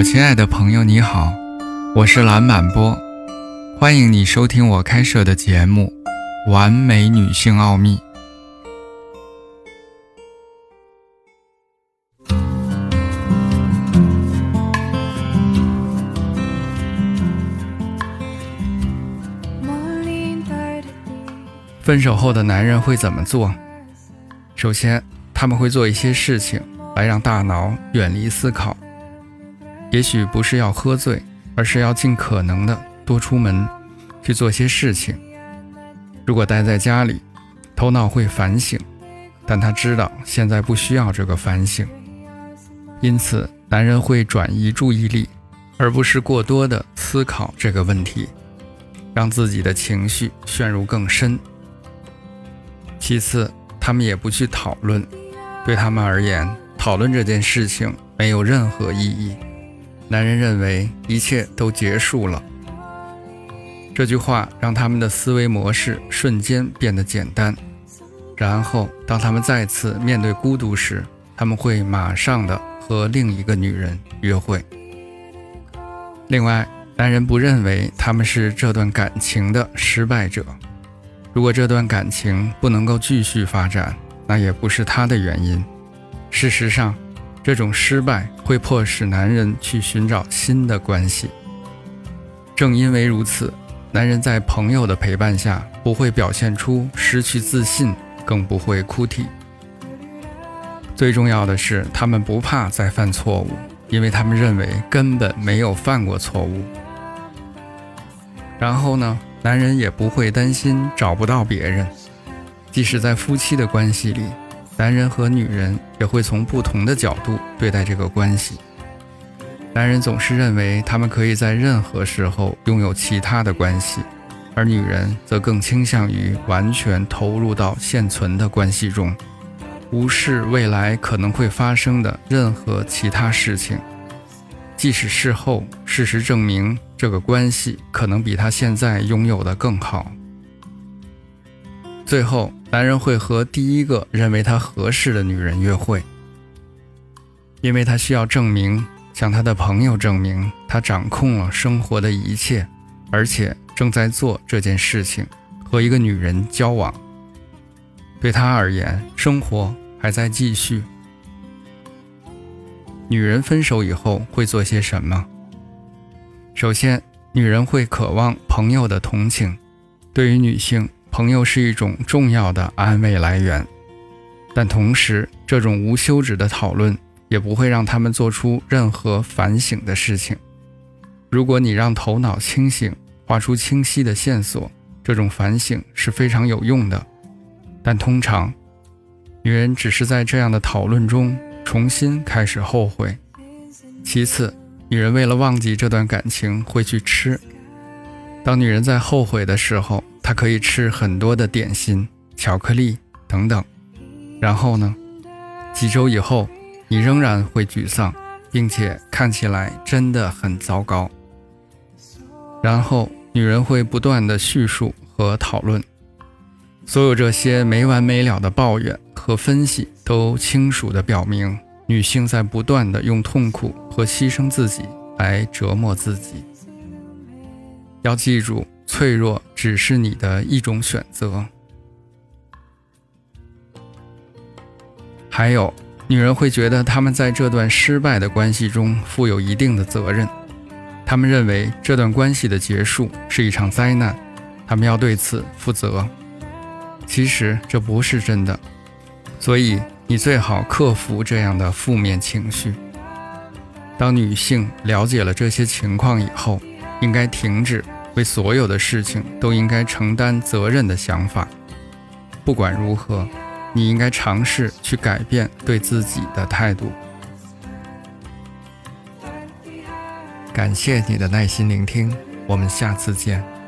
我亲爱的朋友，你好，我是蓝满波，欢迎你收听我开设的节目《完美女性奥秘》。分手后的男人会怎么做？首先，他们会做一些事情来让大脑远离思考。也许不是要喝醉，而是要尽可能的多出门去做些事情。如果待在家里，头脑会反省，但他知道现在不需要这个反省，因此男人会转移注意力，而不是过多的思考这个问题，让自己的情绪陷入更深。其次，他们也不去讨论，对他们而言，讨论这件事情没有任何意义。男人认为一切都结束了，这句话让他们的思维模式瞬间变得简单。然后，当他们再次面对孤独时，他们会马上的和另一个女人约会。另外，男人不认为他们是这段感情的失败者。如果这段感情不能够继续发展，那也不是他的原因。事实上，这种失败会迫使男人去寻找新的关系。正因为如此，男人在朋友的陪伴下不会表现出失去自信，更不会哭啼。最重要的是，他们不怕再犯错误，因为他们认为根本没有犯过错误。然后呢，男人也不会担心找不到别人，即使在夫妻的关系里。男人和女人也会从不同的角度对待这个关系。男人总是认为他们可以在任何时候拥有其他的关系，而女人则更倾向于完全投入到现存的关系中，无视未来可能会发生的任何其他事情。即使事后事实证明这个关系可能比他现在拥有的更好。最后，男人会和第一个认为他合适的女人约会，因为他需要证明，向他的朋友证明他掌控了生活的一切，而且正在做这件事情，和一个女人交往。对他而言，生活还在继续。女人分手以后会做些什么？首先，女人会渴望朋友的同情。对于女性。朋友是一种重要的安慰来源，但同时，这种无休止的讨论也不会让他们做出任何反省的事情。如果你让头脑清醒，画出清晰的线索，这种反省是非常有用的。但通常，女人只是在这样的讨论中重新开始后悔。其次，女人为了忘记这段感情会去吃。当女人在后悔的时候，他可以吃很多的点心、巧克力等等，然后呢，几周以后，你仍然会沮丧，并且看起来真的很糟糕。然后，女人会不断的叙述和讨论，所有这些没完没了的抱怨和分析，都清楚的表明，女性在不断的用痛苦和牺牲自己来折磨自己。要记住。脆弱只是你的一种选择。还有，女人会觉得他们在这段失败的关系中负有一定的责任，他们认为这段关系的结束是一场灾难，他们要对此负责。其实这不是真的，所以你最好克服这样的负面情绪。当女性了解了这些情况以后，应该停止。为所有的事情都应该承担责任的想法。不管如何，你应该尝试去改变对自己的态度。感谢你的耐心聆听，我们下次见。